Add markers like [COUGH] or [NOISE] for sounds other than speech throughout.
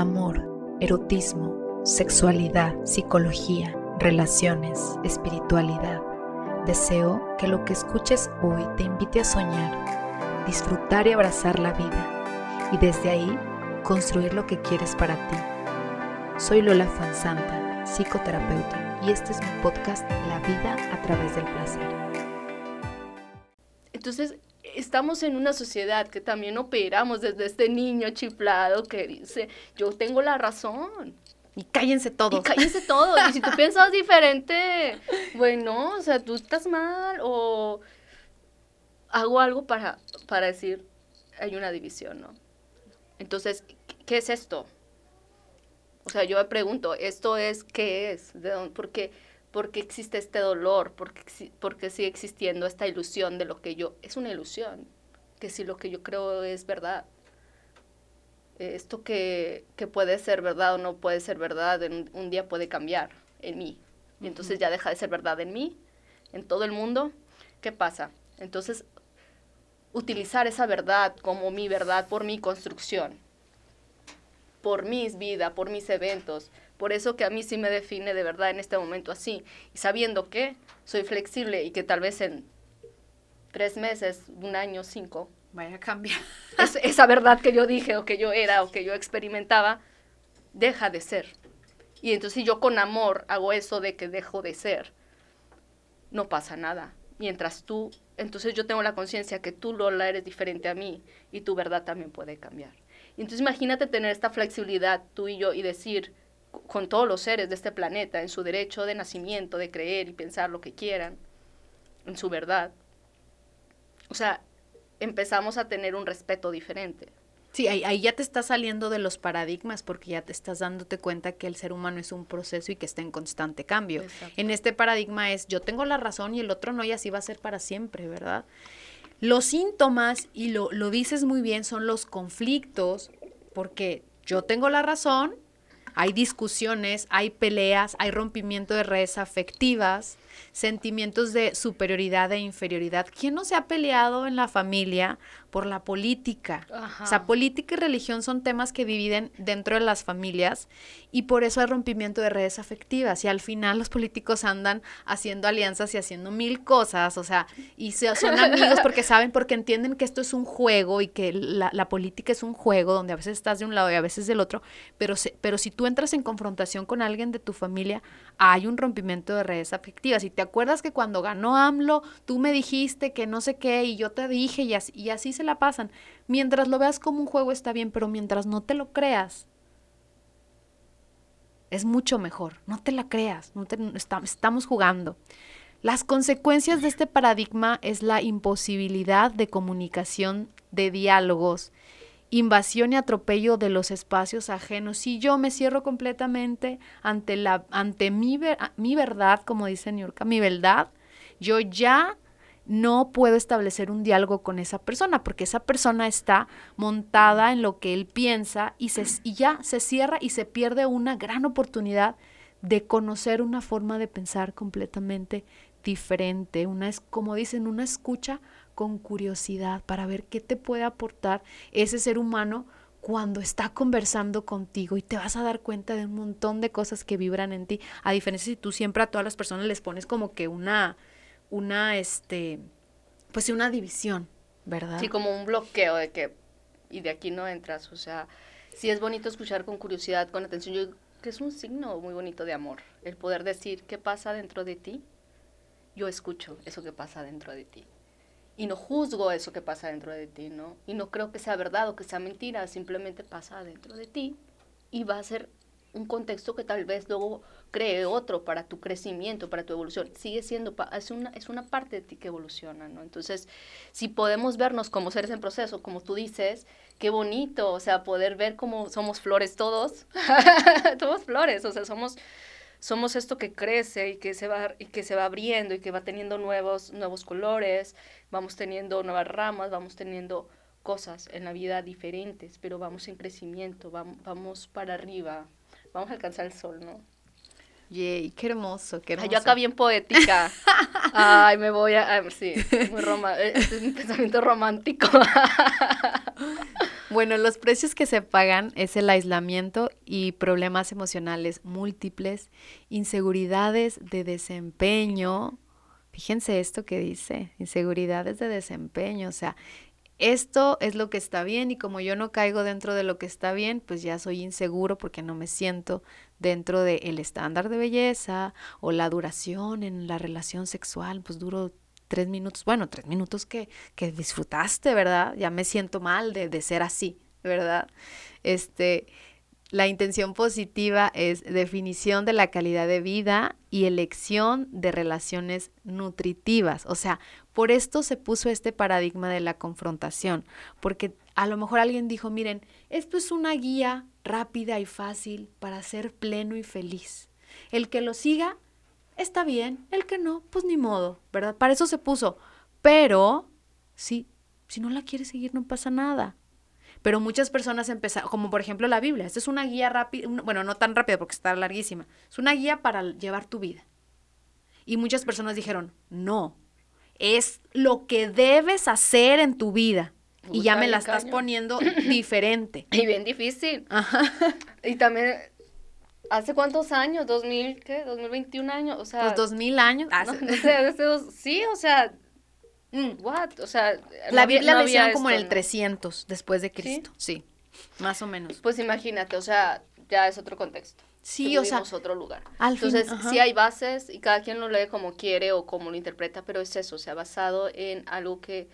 amor, erotismo, sexualidad, psicología, relaciones, espiritualidad. Deseo que lo que escuches hoy te invite a soñar, disfrutar y abrazar la vida y desde ahí construir lo que quieres para ti. Soy Lola Fansanta, psicoterapeuta, y este es mi podcast La vida a través del placer. Entonces, estamos en una sociedad que también operamos desde este niño chiflado que dice, yo tengo la razón. Y cállense todos. Y cállense todos. y si tú [LAUGHS] piensas diferente, bueno, o sea, tú estás mal o hago algo para, para decir, hay una división, ¿no? Entonces, ¿qué es esto? O sea, yo me pregunto, ¿esto es qué es? ¿De dónde? Porque porque existe este dolor, porque, porque sigue existiendo esta ilusión de lo que yo, es una ilusión, que si lo que yo creo es verdad, esto que, que puede ser verdad o no puede ser verdad, en un, día puede cambiar en mí, y entonces ya deja de ser verdad en mí, en todo el mundo, ¿qué pasa? Entonces, utilizar esa verdad como mi verdad por mi construcción, por mis vidas, por mis eventos, por eso que a mí sí me define de verdad en este momento así. Y sabiendo que soy flexible y que tal vez en tres meses, un año, cinco, vaya a cambiar. [LAUGHS] esa verdad que yo dije o que yo era o que yo experimentaba, deja de ser. Y entonces si yo con amor hago eso de que dejo de ser, no pasa nada. Mientras tú, entonces yo tengo la conciencia que tú, Lola, eres diferente a mí y tu verdad también puede cambiar. Y entonces imagínate tener esta flexibilidad tú y yo y decir, con todos los seres de este planeta, en su derecho de nacimiento, de creer y pensar lo que quieran, en su verdad. O sea, empezamos a tener un respeto diferente. Sí, ahí, ya te estás saliendo de los paradigmas porque ya te estás dándote cuenta que el ser humano es un proceso y que está en constante cambio. En este paradigma es yo tengo la razón y el otro no y así va a ser para siempre, ¿verdad? Los síntomas, y lo, lo dices muy bien, son los conflictos porque yo tengo la razón hay discusiones, hay peleas, hay rompimiento de redes afectivas, sentimientos de superioridad e inferioridad. ¿Quién no se ha peleado en la familia por la política? O sea, política y religión son temas que dividen dentro de las familias y por eso hay rompimiento de redes afectivas y al final los políticos andan haciendo alianzas y haciendo mil cosas, o sea, y son amigos [LAUGHS] porque saben, porque entienden que esto es un juego y que la, la, política es un juego donde a veces estás de un lado y a veces del otro, pero, pero si tú entras en confrontación con alguien de tu familia, hay un rompimiento de redes afectivas. Y te acuerdas que cuando ganó AMLO, tú me dijiste que no sé qué y yo te dije y así, y así se la pasan. Mientras lo veas como un juego está bien, pero mientras no te lo creas, es mucho mejor. No te la creas, no estamos jugando. Las consecuencias de este paradigma es la imposibilidad de comunicación, de diálogos, invasión y atropello de los espacios ajenos. Si yo me cierro completamente ante, la, ante mi, mi verdad, como dice Niurka, mi verdad, yo ya no puedo establecer un diálogo con esa persona porque esa persona está montada en lo que él piensa y, se, y ya se cierra y se pierde una gran oportunidad de conocer una forma de pensar completamente diferente, una es como dicen, una escucha con curiosidad para ver qué te puede aportar ese ser humano cuando está conversando contigo y te vas a dar cuenta de un montón de cosas que vibran en ti, a diferencia si tú siempre a todas las personas les pones como que una una, este, pues una división, ¿verdad? Sí, como un bloqueo de que, y de aquí no entras, o sea, sí es bonito escuchar con curiosidad, con atención, yo que es un signo muy bonito de amor, el poder decir qué pasa dentro de ti, yo escucho eso que pasa dentro de ti. Y no juzgo eso que pasa dentro de ti, ¿no? Y no creo que sea verdad o que sea mentira, simplemente pasa dentro de ti y va a ser un contexto que tal vez luego cree otro para tu crecimiento, para tu evolución. Sigue siendo, es una, es una parte de ti que evoluciona, ¿no? Entonces, si podemos vernos como seres en proceso, como tú dices, qué bonito, o sea, poder ver cómo somos flores todos, [LAUGHS] somos flores, o sea, somos, somos esto que crece y que se va, y que se va abriendo y que va teniendo nuevos, nuevos colores, vamos teniendo nuevas ramas, vamos teniendo cosas en la vida diferentes, pero vamos en crecimiento, vamos, vamos para arriba, vamos a alcanzar el sol, ¿no? Yay, qué hermoso, qué hermoso. yo acá bien poética. Ay, me voy a... sí, muy romántico. Este es un pensamiento romántico. [LAUGHS] Bueno, los precios que se pagan es el aislamiento y problemas emocionales múltiples, inseguridades de desempeño. Fíjense esto que dice, inseguridades de desempeño, o sea, esto es lo que está bien y como yo no caigo dentro de lo que está bien, pues ya soy inseguro porque no me siento dentro del estándar de belleza o la duración en la relación sexual, pues duro tres minutos, bueno, tres minutos que, que disfrutaste, ¿verdad? Ya me siento mal de, de ser así, ¿verdad? Este, la intención positiva es definición de la calidad de vida y elección de relaciones nutritivas. O sea, por esto se puso este paradigma de la confrontación, porque a lo mejor alguien dijo, miren, esto es una guía rápida y fácil para ser pleno y feliz. El que lo siga, está bien, el que no, pues ni modo, ¿verdad? Para eso se puso. Pero, sí, si no la quiere seguir, no pasa nada. Pero muchas personas empezaron, como por ejemplo la Biblia, esta es una guía rápida, bueno, no tan rápida porque está larguísima, es una guía para llevar tu vida. Y muchas personas dijeron, no, es lo que debes hacer en tu vida. y ya me la estás poniendo [CLEARS THROAT] diferente. Y bien difícil. Ajá. Y también, ¿hace cuántos años? ¿2000 qué? ¿2021 años? O sea... Pues 2000 años. [LAUGHS] sí, o sea, Mm, what? O sea, la Biblia la hicieron como en el 300 después de Cristo, ¿Sí? más o menos. Pues imagínate, o sea, ya es otro contexto. Sí, o sea, otro lugar. Entonces, sí hay bases y cada quien lo lee como quiere o como lo interpreta, pero es eso, o sea, basado en algo que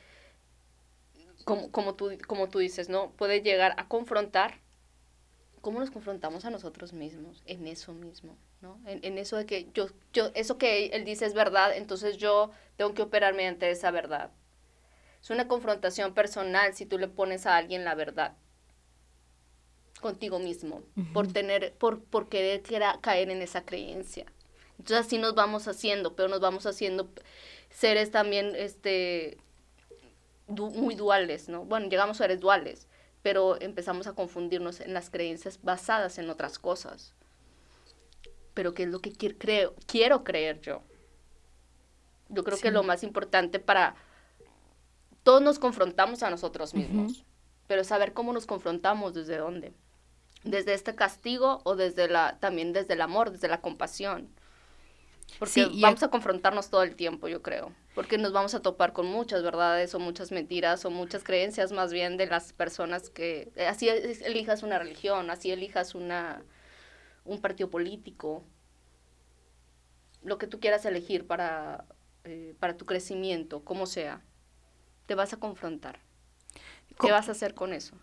como, como tú como tú dices, ¿no? Puede llegar a confrontar cómo nos confrontamos a nosotros mismos en eso mismo. En, eso de que yo, yo, eso que él dice es verdad, entonces yo tengo que operar mediante esa verdad. Es una confrontación personal si tú le pones a alguien la verdad contigo mismo, por tener, por, por querer caer en esa creencia. Entonces así nos vamos haciendo, pero nos vamos haciendo seres también, este, muy duales, ¿no? Bueno, llegamos a seres duales, pero empezamos a confundirnos en las creencias basadas en otras cosas pero qué es lo que creo, quiero creer yo. Yo creo que lo más importante para... Todos nos confrontamos a nosotros mismos, pero saber cómo nos confrontamos, desde dónde. Desde este castigo o desde la, también desde el amor, desde la compasión. Porque vamos a confrontarnos todo el tiempo, yo creo. Porque nos vamos a topar con muchas verdades o muchas mentiras o muchas creencias más bien de las personas que... Así elijas una religión, así elijas una, un partido político, lo que tú quieras elegir para, eh, para tu crecimiento, como sea, te vas a confrontar. ¿Qué vas a hacer con eso?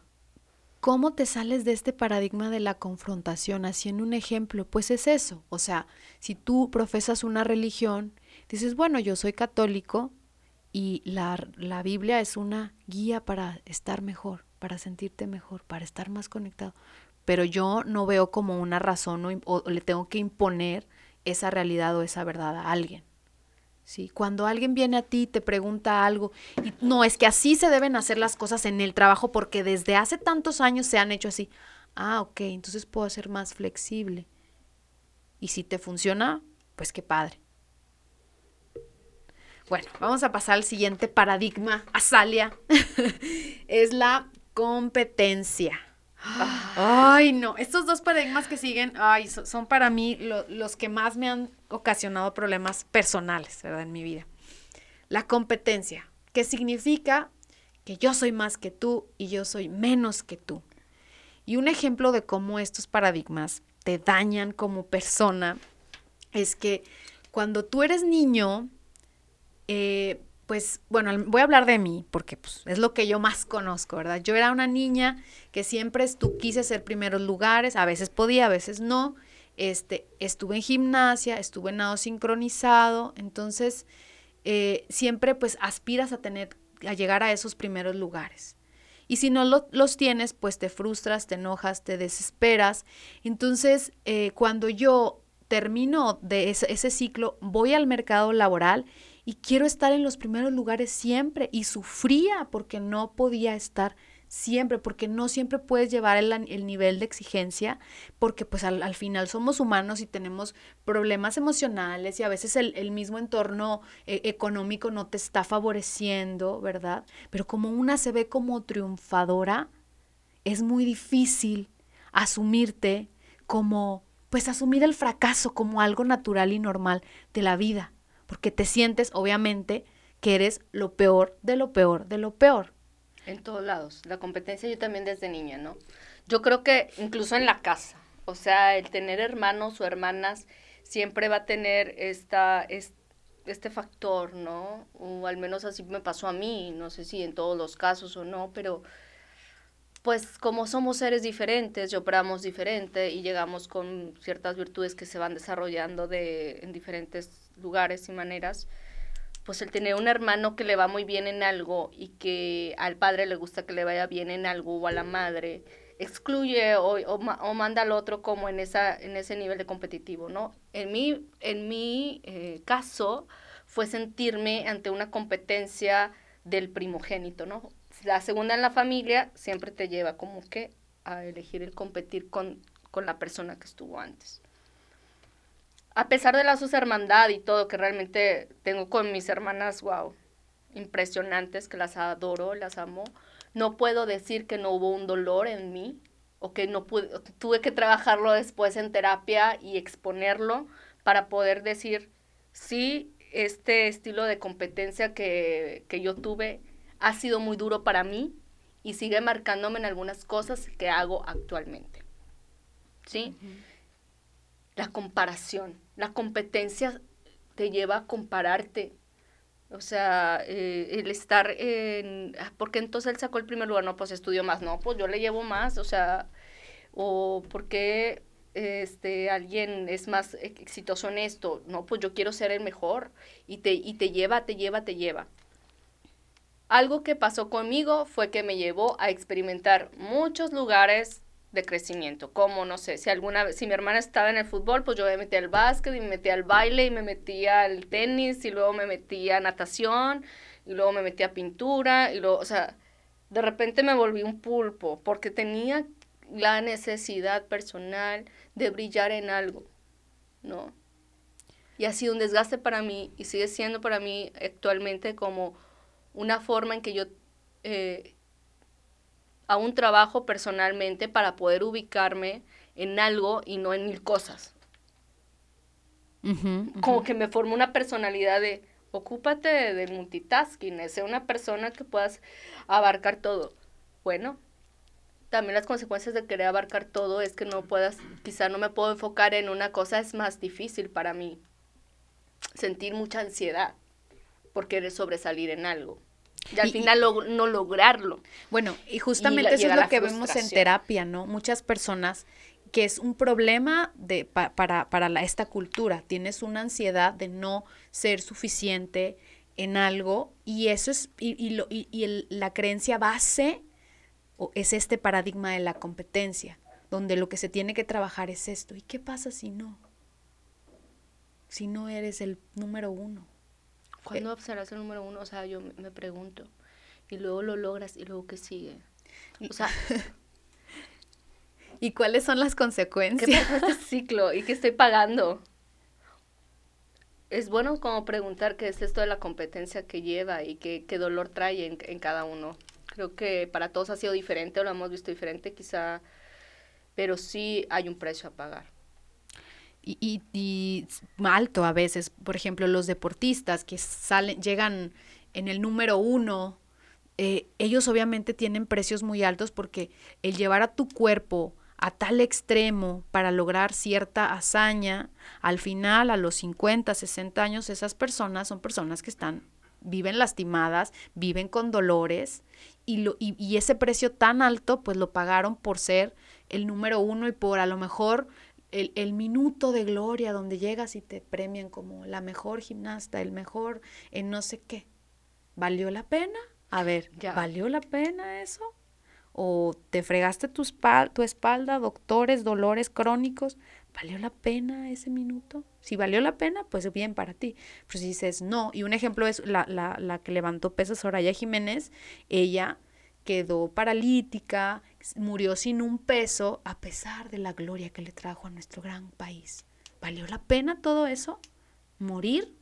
¿Cómo te sales de este paradigma de la confrontación? Haciendo un ejemplo, pues es eso. O sea, si tú profesas una religión, dices, bueno, yo soy católico y la, la Biblia es una guía para estar mejor, para sentirte mejor, para estar más conectado pero yo no veo como una razón o, le tengo que imponer esa realidad o esa verdad a alguien. ¿Sí? Cuando alguien viene a ti te pregunta algo, y no, es que así se deben hacer las cosas en el trabajo porque desde hace tantos años se han hecho así. Ah, ok, entonces puedo ser más flexible. Y si te funciona, pues qué padre. Bueno, vamos a pasar al siguiente paradigma, Azalia. [LAUGHS] es la competencia. Ay, no, estos dos paradigmas que siguen, ay, son, para mí los que más me han ocasionado problemas personales, ¿verdad? En mi vida. La competencia, que significa que yo soy más que tú y yo soy menos que tú. Y un ejemplo de cómo estos paradigmas te dañan como persona es que cuando tú eres niño, eh, pues bueno, voy a hablar de mí porque pues, es lo que yo más conozco, ¿verdad? Yo era una niña que siempre estu quise ser primeros lugares, a veces podía, a veces no. Este, estuve en gimnasia, estuve en nado sincronizado, entonces eh, siempre pues aspiras a tener, a llegar a esos primeros lugares. Y si no los tienes, pues te frustras, te enojas, te desesperas. Entonces, eh, cuando yo termino de ese ciclo, voy al mercado laboral y quiero estar en los primeros lugares siempre y sufría porque no podía estar siempre, porque no siempre puedes llevar el, nivel de exigencia, porque pues al, final somos humanos y tenemos problemas emocionales y a veces el, mismo entorno eh, económico no te está favoreciendo, ¿verdad? Pero como una se ve como triunfadora, es muy difícil asumirte como, pues asumir el fracaso como algo natural y normal de la vida, porque te sientes obviamente que eres lo peor de lo peor de lo peor. En todos lados. La competencia yo también desde niña, ¿no? Yo creo que incluso en la casa, o sea, el tener hermanos o hermanas siempre va a tener esta, este factor, ¿no? O al menos así me pasó a mí, no sé si en todos los casos o no, pero pues como somos seres diferentes y operamos diferente y llegamos con ciertas virtudes que se van desarrollando de, en diferentes lugares y maneras, pues el tener un hermano que le va muy bien en algo y que al padre le gusta que le vaya bien en algo o a la madre, excluye o, o, manda al otro como en, esa, en ese nivel de competitivo, ¿no? En mi, en mi eh, caso fue sentirme ante una competencia del primogénito, ¿no? La segunda en la familia siempre te lleva como que a elegir el competir con, con la persona que estuvo antes. A pesar de la sus hermandad y todo que realmente tengo con mis hermanas, wow, impresionantes, que las adoro, las amo, no puedo decir que no hubo un dolor en mí o que no pude, tuve que trabajarlo después en terapia y exponerlo para poder decir, sí, este estilo de competencia que, yo tuve ha sido muy duro para mí y sigue marcándome en algunas cosas que hago actualmente. ¿Sí? La comparación la competencia te lleva a compararte. O sea, eh, el estar en... Ah, porque entonces él sacó el primer lugar? No, pues estudió más. No, pues yo le llevo más. O sea, o porque este, alguien es más exitoso en esto. No, pues yo quiero ser el mejor. Y te, y te lleva, te lleva, te lleva. Algo que pasó conmigo fue que me llevó a experimentar muchos lugares de crecimiento, como no sé, si alguna si mi hermana estaba en el fútbol, pues yo me metí al básquet y me metí al baile y me metí al tenis y luego me metí a natación y luego me metí a pintura y luego, o sea, de repente me volví un pulpo porque tenía la necesidad personal de brillar en algo, ¿no? Y ha sido un desgaste para mí y sigue siendo para mí actualmente como una forma en que yo eh, a un trabajo personalmente para poder ubicarme en algo y no en mil cosas. Como que me formó una personalidad de, ocúpate del multitasking, ser una persona que puedas abarcar todo. Bueno, también las consecuencias de querer abarcar todo es que no puedas, quizá no me puedo enfocar en una cosa, es más difícil para mí sentir mucha ansiedad por querer sobresalir en algo. Y al final no lograrlo. Bueno, y justamente eso es lo que vemos en terapia, ¿no? Muchas personas que es un problema de, para, para la, esta cultura. Tienes una ansiedad de no ser suficiente en algo y eso es, y, lo, y, la creencia base es este paradigma de la competencia, donde lo que se tiene que trabajar es esto. ¿Y qué pasa si no? Si no eres el número uno. ¿Cuándo serás el número uno? O sea, yo me pregunto. Y luego lo logras y luego qué sigue. O sea... [LAUGHS] ¿Y cuáles son las consecuencias? ¿Qué pasa este ciclo? ¿Y qué estoy pagando? Es bueno como preguntar qué es esto de la competencia que lleva y qué, qué dolor trae en, en cada uno. Creo que para todos ha sido diferente o lo hemos visto diferente quizá, pero sí hay un precio a pagar y, y, alto a veces. Por ejemplo, los deportistas que salen, llegan en el número uno, eh, ellos obviamente tienen precios muy altos porque el llevar a tu cuerpo a tal extremo para lograr cierta hazaña, al final, a los 50, 60 años, esas personas son personas que están, viven lastimadas, viven con dolores y, lo, y, y ese precio tan alto, pues lo pagaron por ser el número uno y por a lo mejor el, minuto de gloria donde llegas y te premian como la mejor gimnasta, el mejor en no sé qué. ¿Valió la pena? A ver, ¿valió la pena eso? ¿O te fregaste tu, tu espalda, doctores, dolores crónicos? ¿Valió la pena ese minuto? Si valió la pena, pues bien para ti. Pero si dices no, y un ejemplo es la, la, la que levantó peso Soraya Jiménez, ella quedó paralítica, murió sin un peso, a pesar de la gloria que le trajo a nuestro gran país. ¿Valió la pena todo eso? ¿Morir?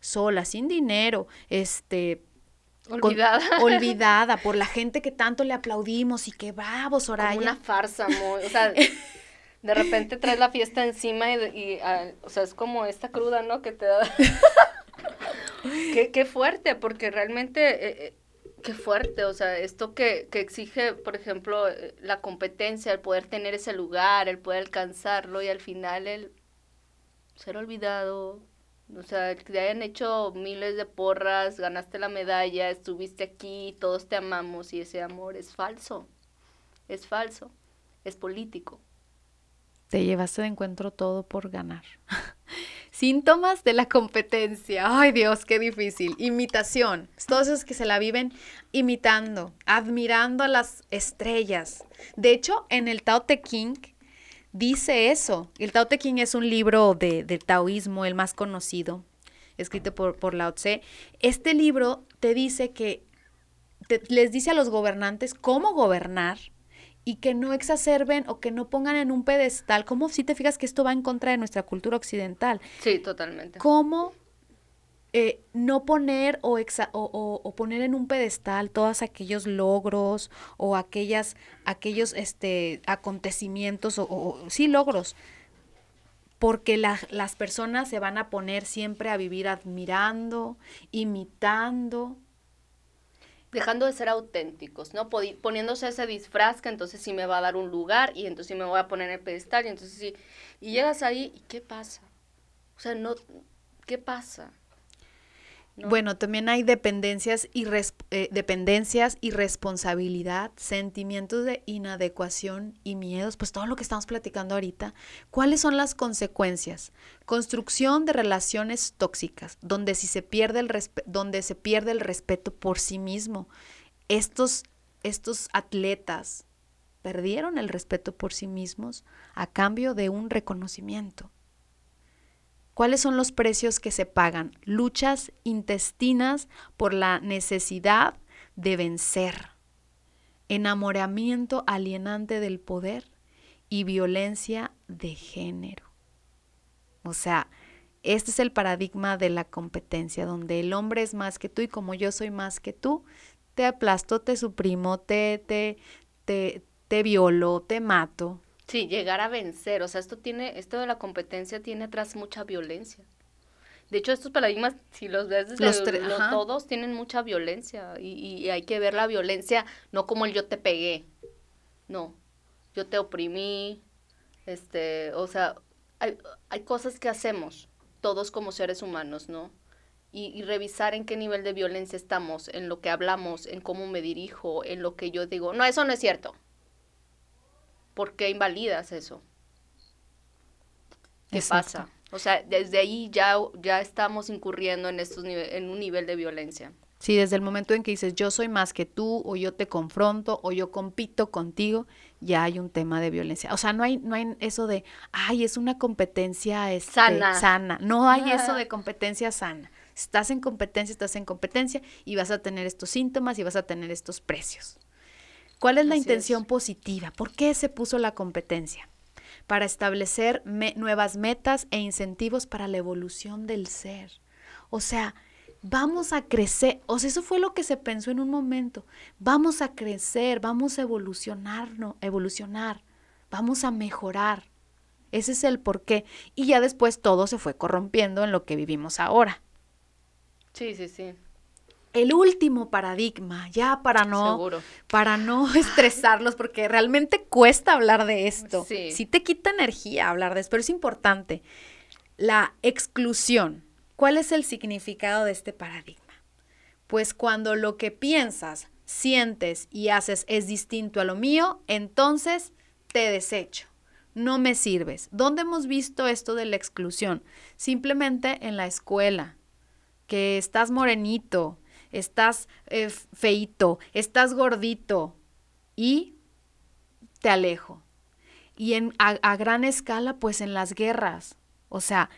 Sola, sin dinero, este, Olvidada. [LAUGHS] olvidada por la gente que tanto le aplaudimos y que bravo, Soraya. Como una farsa, muy, o sea, de repente traes la fiesta encima y, ah, o sea, es como esta cruda, ¿no? Que te da... [LAUGHS] qué, qué, fuerte, porque realmente, eh, eh, qué fuerte, o sea, esto que, que exige, por ejemplo, eh, la competencia, el poder tener ese lugar, el poder alcanzarlo y al final el ser olvidado, o sea, que te hayan hecho miles de porras, ganaste la medalla, estuviste aquí, todos te amamos y ese amor es falso. Es falso. Es político. Te llevaste de encuentro todo por ganar. [LAUGHS] Síntomas de la competencia. Ay Dios, qué difícil. Imitación. Todos esos que se la viven imitando, admirando a las estrellas. De hecho, en el Tao Te King dice eso. El Tao Te Ching es un libro de, taoísmo, el más conocido, escrito por, por Lao Tse. Este libro te dice que les dice a los gobernantes cómo gobernar y que no exacerben o que no pongan en un pedestal, como si te fijas que esto va en contra de nuestra cultura occidental. Sí, totalmente. ¿Cómo eh, no poner o, o, poner en un pedestal todos aquellos logros o aquellas, aquellos este, acontecimientos o, sí logros, porque las personas se van a poner siempre a vivir admirando, imitando. Dejando de ser auténticos, ¿no? poniéndose ese disfraz que entonces sí me va a dar un lugar y entonces sí me voy a poner en el pedestal y entonces sí. Y llegas ahí y ¿qué pasa? O sea, no, ¿qué pasa? Bueno, también hay dependencias y, eh, dependencias y responsabilidad, sentimientos de inadecuación y miedos, pues todo lo que estamos platicando ahorita. ¿Cuáles son las consecuencias? Construcción de relaciones tóxicas, donde, si se, pierde el donde se pierde el respeto por sí mismo. Estos, estos atletas perdieron el respeto por sí mismos a cambio de un reconocimiento. ¿Cuáles son los precios que se pagan? Luchas intestinas por la necesidad de vencer, enamoramiento alienante del poder y violencia de género. O sea, este es el paradigma de la competencia, donde el hombre es más que tú y como yo soy más que tú, te aplasto, te suprimo, te, te, te, te violo, te mato. Sí, llegar a vencer, o sea, esto tiene, esto de la competencia tiene atrás mucha violencia. De hecho, estos paradigmas, si los ves desde los, todos, tienen mucha violencia y, y, hay que ver la violencia no como el yo te pegué, no, yo te oprimí, este, o sea, hay, hay cosas que hacemos todos como seres humanos, ¿no? Y, y, revisar en qué nivel de violencia estamos, en lo que hablamos, en cómo me dirijo, en lo que yo digo, no, eso no es cierto. ¿Por qué invalidas eso? ¿Qué pasa? O sea, desde ahí ya, ya estamos incurriendo en, estos en un nivel de violencia. Sí, desde el momento en que dices yo soy más que tú, o yo te confronto, o yo compito contigo, ya hay un tema de violencia. O sea, no hay, no hay eso de, ay, es una competencia este, sana. sana. No hay eso de competencia sana. Estás en competencia, estás en competencia y vas a tener estos síntomas y vas a tener estos precios. ¿Cuál es la intención positiva? ¿Por qué se puso la competencia? Para establecer nuevas metas e incentivos para la evolución del ser. O sea, vamos a crecer. O sea, eso fue lo que se pensó en un momento. Vamos a crecer, vamos a evolucionar, ¿no? evolucionar, vamos a mejorar. Ese es el porqué. Y ya después todo se fue corrompiendo en lo que vivimos ahora. Sí, sí, sí el último paradigma, ya para no, para no [LAUGHS] estresarlos, porque realmente cuesta hablar de esto. Sí. sí te quita energía hablar de esto, pero es importante. La exclusión. ¿Cuál es el significado de este paradigma? Pues cuando lo que piensas, sientes y haces es distinto a lo mío, entonces te desecho. No me sirves. ¿Dónde hemos visto esto de la exclusión? Simplemente en la escuela, que estás morenito, estás eh, feito, estás gordito y te alejo. Y en, a, gran escala, pues en las guerras. O sea,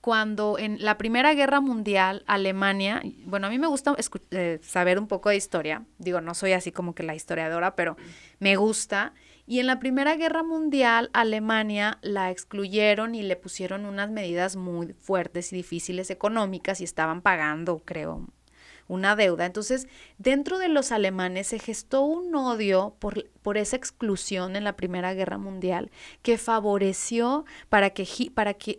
cuando en la Primera Guerra Mundial, Alemania, bueno, a mí me gusta eh, saber un poco de historia, digo, no soy así como que la historiadora, pero me gusta. Y en la Primera Guerra Mundial, Alemania la excluyeron y le pusieron unas medidas muy fuertes y difíciles económicas y estaban pagando, creo, una deuda. Entonces, dentro de los alemanes se gestó un odio por, por esa exclusión en la Primera Guerra Mundial que favoreció para que, para que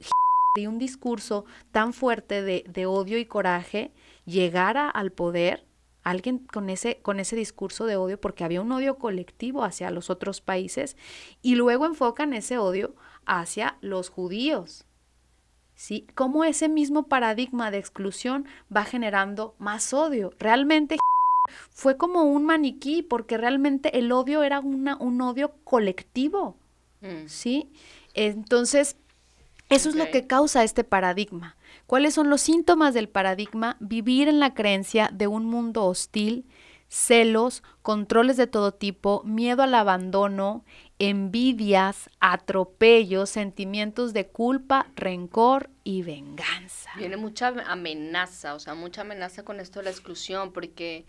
un discurso tan fuerte de, de odio y coraje llegara al poder alguien con ese, con ese discurso de odio, porque había un odio colectivo hacia los otros países, y luego enfocan ese odio hacia los judíos. ¿Sí? Cómo ese mismo paradigma de exclusión va generando más odio. Realmente [LAUGHS] fue como un maniquí, porque realmente el odio era una, un odio colectivo. Mm. ¿Sí? Entonces, eso es lo que causa este paradigma. ¿Cuáles son los síntomas del paradigma? Vivir en la creencia de un mundo hostil, celos, controles de todo tipo, miedo al abandono, envidias, atropellos, sentimientos de culpa, rencor y venganza. Viene mucha amenaza, o sea, mucha amenaza con esto de la exclusión, porque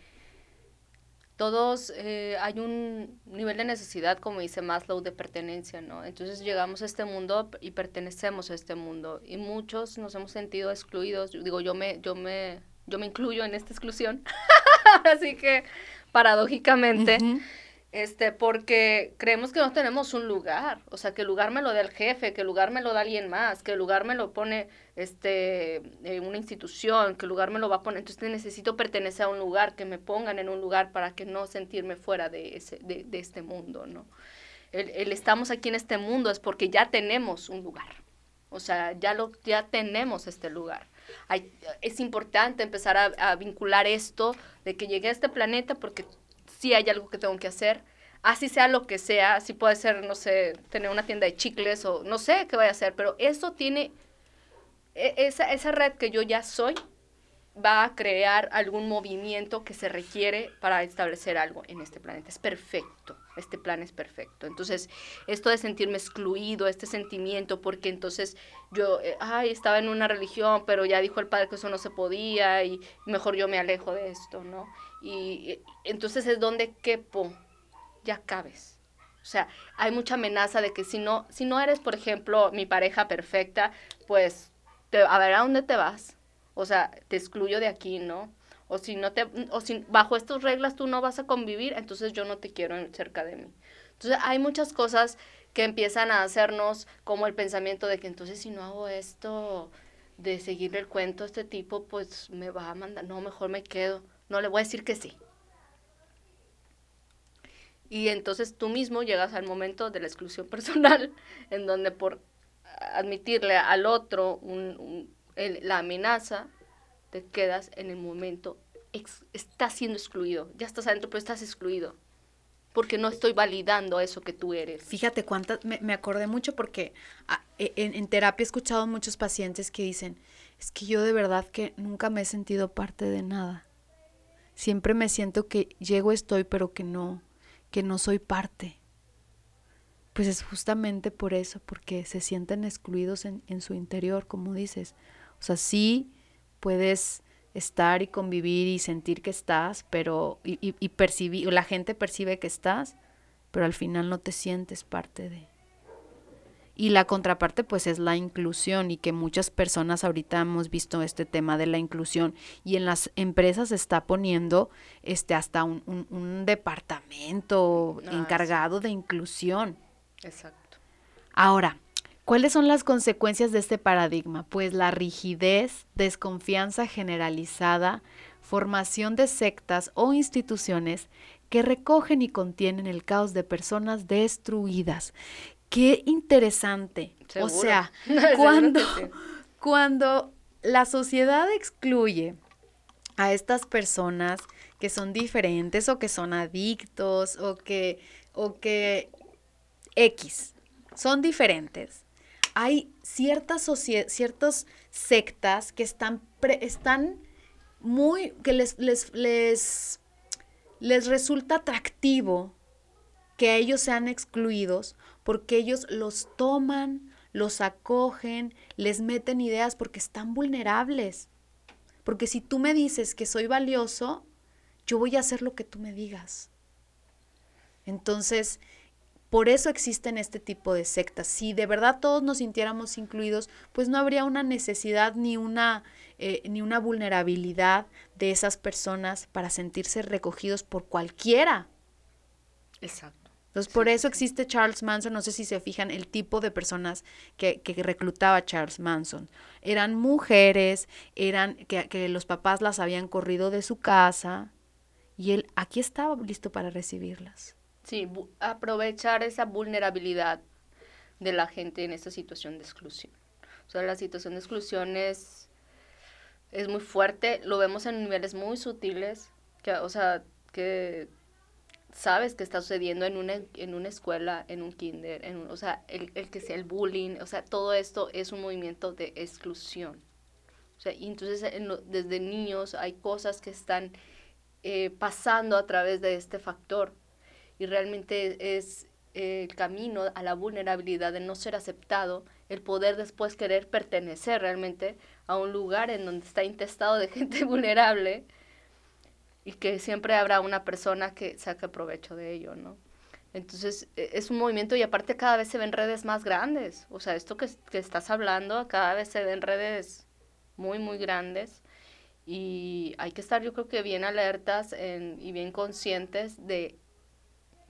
todos eh, hay un nivel de necesidad, como dice Maslow, de pertenencia, ¿no? Entonces llegamos a este mundo y pertenecemos a este mundo y muchos nos hemos sentido excluidos. Digo, yo me, yo me, yo me incluyo en esta exclusión, [LAUGHS] así que paradójicamente este, porque creemos que no tenemos un lugar, o sea, que el lugar me lo da el jefe, que el lugar me lo da alguien más, que el lugar me lo pone este, eh, una institución, que el lugar me lo va a poner, entonces necesito pertenecer a un lugar, que me pongan en un lugar para que no sentirme fuera de, ese, de, de este mundo, ¿no? El, el, estamos aquí en este mundo es porque ya tenemos un lugar, o sea, ya, lo, ya tenemos este lugar. Hay, es importante empezar a, a vincular esto de que llegué a este planeta porque si hay algo que tengo que hacer, así sea lo que sea, así puede ser, no sé, tener una tienda de chicles o no sé qué vaya a hacer, pero eso tiene, e, esa, esa red que yo ya soy, va a crear algún movimiento que se requiere para establecer algo en este planeta. Es perfecto, este plan es perfecto. Entonces, esto de sentirme excluido, este sentimiento, porque entonces yo, eh, ay, estaba en una religión, pero ya dijo el padre que eso no se podía y mejor yo me alejo de esto, ¿no? Y, entonces es donde quepo, ya cabes. O sea, hay mucha amenaza de que si no, si no eres, por ejemplo, mi pareja perfecta, pues te, a ver a dónde te vas. O sea, te excluyo de aquí, ¿no? O si no te, o si bajo estas reglas tú no vas a convivir, entonces yo no te quiero cerca de mí. Entonces hay muchas cosas que empiezan a hacernos como el pensamiento de que entonces si no hago esto, de seguirle el cuento este tipo, pues me va a mandar, no, mejor me quedo no le voy a decir que sí. Y entonces tú mismo llegas al momento de la exclusión [LAUGHS] personal, en donde por admitirle al otro la amenaza, te quedas en el momento, estás siendo excluido, ya estás adentro, pero estás excluido, porque no estoy validando eso que tú eres. Fíjate cuántas, me, acordé mucho porque ah, e, en, en terapia he escuchado muchos pacientes que dicen, es que yo de verdad que nunca me he sentido parte de nada siempre me siento que llego, estoy, pero que no, que no soy parte. Pues es justamente por eso, porque se sienten excluidos en, en su interior, como dices. O sea, sí puedes estar y convivir y sentir que estás, pero y, y, y percibir, la gente percibe que estás, pero al final no te sientes parte de. Y la contraparte pues es la inclusión y que muchas personas ahorita hemos visto este tema de la inclusión y en las empresas se está poniendo este hasta un, un, departamento ah, encargado de inclusión. Exacto. Ahora, ¿cuáles son las consecuencias de este paradigma? Pues la rigidez, desconfianza generalizada, formación de sectas o instituciones que recogen y contienen el caos de personas destruidas, Qué interesante. O sea, [LAUGHS] cuando, cuando la sociedad excluye a estas personas que son diferentes o que son adictos o que, o que X, son diferentes. Hay ciertas, ciertas sectas que están, están muy, que les, les, les, les resulta atractivo que ellos sean excluidos porque ellos los toman, los acogen, les meten ideas porque están vulnerables. Porque si tú me dices que soy valioso, yo voy a hacer lo que tú me digas. Entonces, Por eso existen este tipo de sectas. Si de verdad todos nos sintiéramos incluidos, pues no habría una necesidad ni una, eh, ni una vulnerabilidad de esas personas para sentirse recogidos por cualquiera. Exacto. Entonces, por eso existe Charles Manson. No sé si se fijan el tipo de personas que, que reclutaba Charles Manson. Eran mujeres, eran que, que, los papás las habían corrido de su casa y él aquí estaba listo para recibirlas. Sí, aprovechar esa vulnerabilidad de la gente en esta situación de exclusión. O sea, la situación de exclusión es, es muy fuerte, lo vemos en niveles muy sutiles, que, o sea, que sabes que está sucediendo en una, en una escuela, en un kinder, en o sea, el, el, que sea el bullying, o sea, todo esto es un movimiento de exclusión. O sea, entonces desde niños hay cosas que están eh, pasando a través de este factor y realmente es el camino a la vulnerabilidad de no ser aceptado, el poder después querer pertenecer realmente a un lugar en donde está intestado de [LAUGHS] gente vulnerable y que siempre habrá una persona que saque provecho de ello, ¿no? Entonces e, es un movimiento y aparte cada vez se ven redes más grandes, o sea, esto que, que estás hablando, cada vez se ven redes muy, muy grandes y hay que estar yo creo que bien alertas en, y bien conscientes de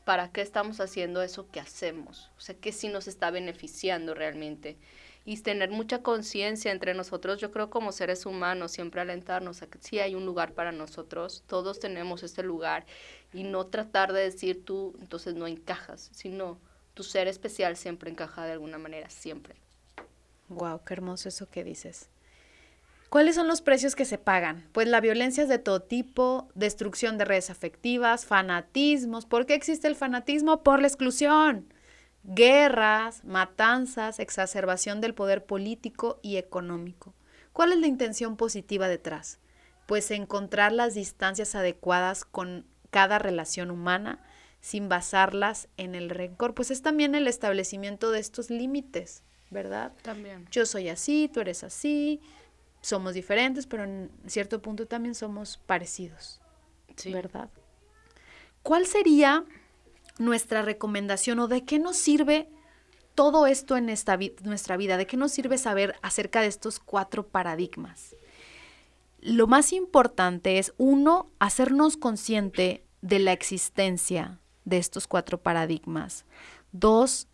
para qué estamos haciendo eso que hacemos, o sea, que sí nos está beneficiando realmente y tener mucha conciencia entre nosotros, yo creo como seres humanos, siempre alentarnos a que sí hay un lugar para nosotros, todos tenemos este lugar y no tratar de decir tú entonces no encajas, sino tu ser especial siempre encaja de alguna manera, siempre. Wow, qué hermoso eso que dices. ¿Cuáles son los precios que se pagan? Pues la violencia es de todo tipo, destrucción de redes afectivas, fanatismos. ¿Por qué existe el fanatismo? Por la exclusión guerras, matanzas, exacerbación del poder político y económico. ¿Cuál es la intención positiva detrás? Pues encontrar las distancias adecuadas con cada relación humana sin basarlas en el rencor, pues es también el establecimiento de estos límites, ¿verdad? También. Yo soy así, tú eres así, somos diferentes, pero en cierto punto también somos parecidos, ¿verdad? ¿Cuál sería nuestra recomendación o de qué nos sirve todo esto en esta nuestra vida, de qué nos sirve saber acerca de estos cuatro paradigmas. Lo más importante es, uno, hacernos consciente de la existencia de estos cuatro paradigmas. Dos,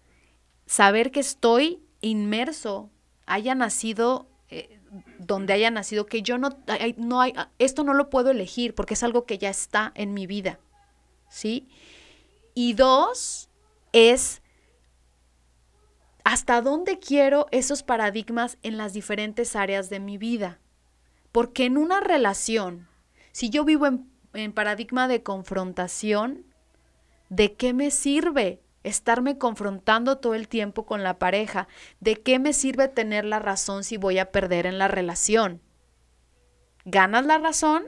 saber que estoy inmerso, haya nacido eh, donde haya nacido, que yo no, no hay, esto no lo puedo elegir porque es algo que ya está en mi vida, ¿sí? Y dos, es hasta dónde quiero esos paradigmas en las diferentes áreas de mi vida. Porque en una relación, si yo vivo en, en, paradigma de confrontación, ¿de qué me sirve estarme confrontando todo el tiempo con la pareja? ¿De qué me sirve tener la razón si voy a perder en la relación? Ganas la razón,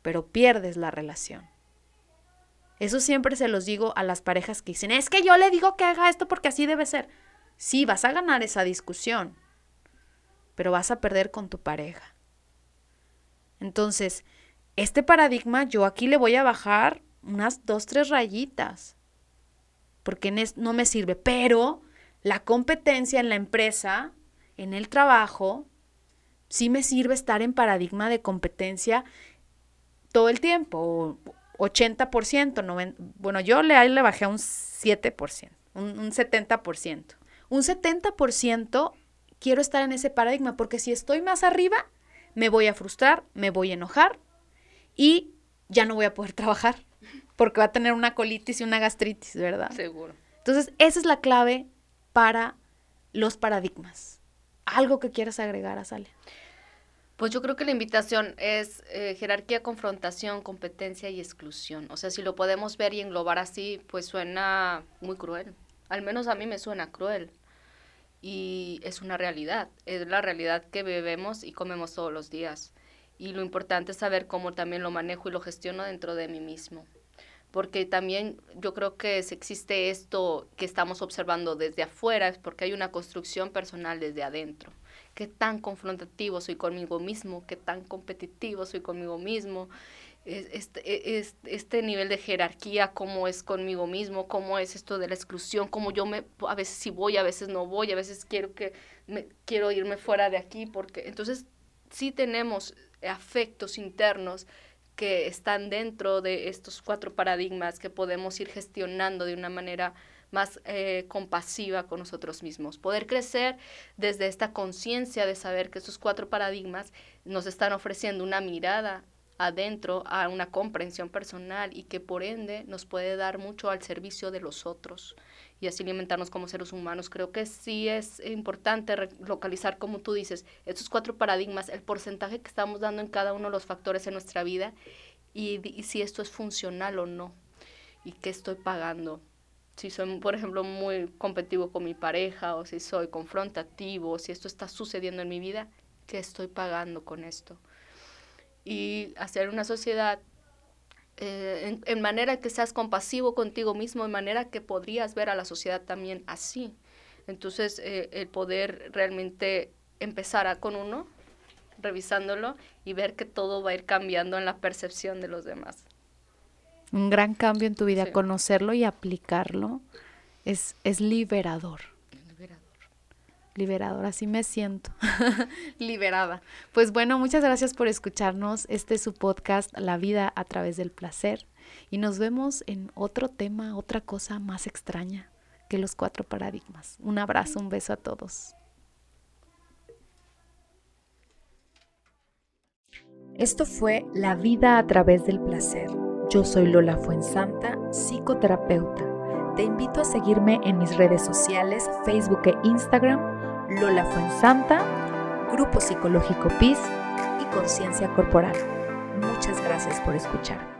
pero pierdes la relación. Eso siempre se los digo a las parejas que dicen, es que yo le digo que haga esto porque así debe ser. Sí, vas a ganar esa discusión, pero vas a perder con tu pareja. Entonces, este paradigma yo aquí le voy a bajar unas dos, tres rayitas, porque no me sirve, pero la competencia en la empresa, en el trabajo, sí me sirve estar en paradigma de competencia todo el tiempo 80%, bueno, yo le, le bajé a un 7%, un, un 70%. Un 70% quiero estar en ese paradigma, porque si estoy más arriba, me voy a frustrar, me voy a enojar y ya no voy a poder trabajar, porque va a tener una colitis y una gastritis, ¿verdad? Seguro. Entonces, esa es la clave para los paradigmas. ¿Algo que quieras agregar, Azalea? Pues yo creo que la invitación es eh, jerarquía, confrontación, competencia y exclusión. O sea, si lo podemos ver y englobar así, pues suena muy cruel. Al menos a mí me suena cruel. Y es una realidad. Es la realidad que bebemos y comemos todos los días. Y lo importante es saber cómo también lo manejo y lo gestiono dentro de mí mismo. Porque también yo creo que si existe esto que estamos observando desde afuera, es porque hay una construcción personal desde adentro qué tan confrontativo soy conmigo mismo, qué tan competitivo soy conmigo mismo, este, e, este, nivel de jerarquía, cómo es conmigo mismo, cómo es esto de la exclusión, cómo yo me, a veces sí voy, a veces no voy, a veces quiero que me, quiero irme fuera de aquí, porque entonces sí tenemos afectos internos que están dentro de estos cuatro paradigmas que podemos ir gestionando de una manera más eh, compasiva con nosotros mismos. Poder crecer desde esta conciencia de saber que estos cuatro paradigmas nos están ofreciendo una mirada adentro a una comprensión personal y que por ende nos puede dar mucho al servicio de los otros y así alimentarnos como seres humanos. Creo que sí es importante localizar, como tú dices, estos cuatro paradigmas, el porcentaje que estamos dando en cada uno de los factores en nuestra vida y si esto es funcional o no y qué estoy pagando. Si soy, por ejemplo, muy competitivo con mi pareja o si soy confrontativo, o si esto está sucediendo en mi vida, ¿qué estoy pagando con esto? y hacer una sociedad eh, en, manera que seas compasivo contigo mismo, en manera que podrías ver a la sociedad también así. Entonces, eh, el poder realmente empezar a, con uno, revisándolo y ver que todo va a ir cambiando en la percepción de los demás. Un gran cambio en tu vida, conocerlo y aplicarlo es, es liberador liberador, así me siento, [LAUGHS] liberada. Pues bueno, muchas gracias por escucharnos. Este es su podcast, La vida a través del placer. Y nos vemos en otro tema, otra cosa más extraña que los cuatro paradigmas. Un abrazo, un beso a todos. Esto fue La vida a través del placer. Yo soy Lola Fuensanta, psicoterapeuta. Te invito a seguirme en mis redes sociales, Facebook e Instagram Lola Fuensanta, Grupo Psicológico PIS y Conciencia Corporal. Muchas gracias por escuchar.